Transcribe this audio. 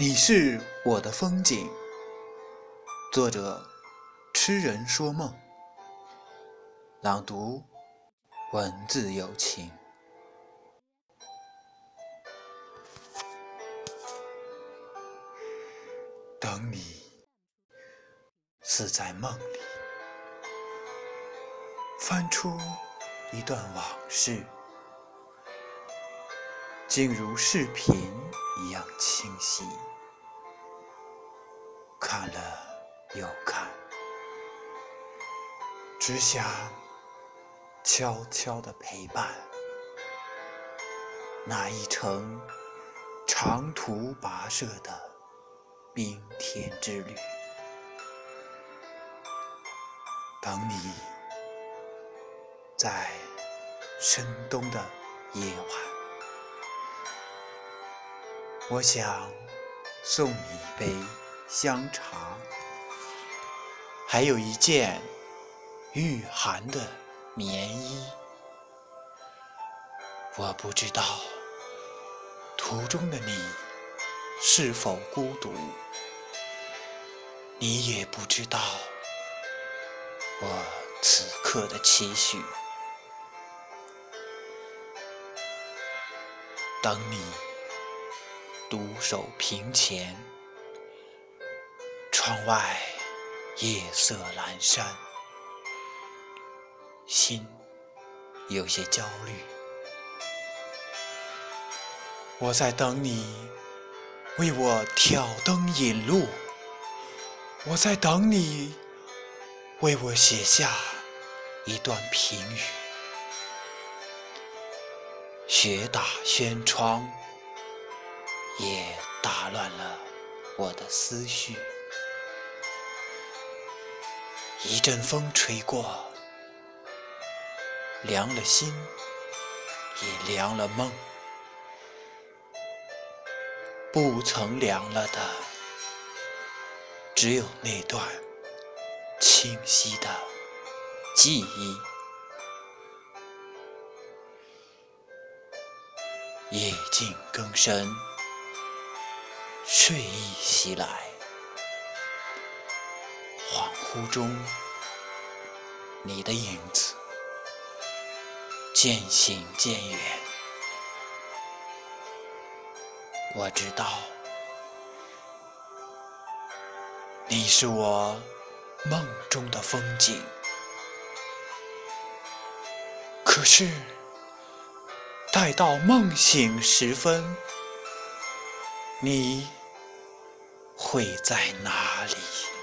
你是我的风景。作者：痴人说梦。朗读：文字有情。等你，似在梦里，翻出一段往事，竟如视频一样清晰。看了又看，只想悄悄地陪伴那一程长途跋涉的冰天之旅。等你，在深冬的夜晚，我想送你一杯。香茶，还有一件御寒的棉衣。我不知道途中的你是否孤独，你也不知道我此刻的期许。等你独守屏前。窗外夜色阑珊，心有些焦虑。我在等你为我挑灯引路，我在等你为我写下一段评语。雪打轩窗，也打乱了我的思绪。一阵风吹过，凉了心，也凉了梦。不曾凉了的，只有那段清晰的记忆。夜静更深，睡意袭来。恍惚中，你的影子渐行渐远。我知道，你是我梦中的风景。可是，待到梦醒时分，你会在哪里？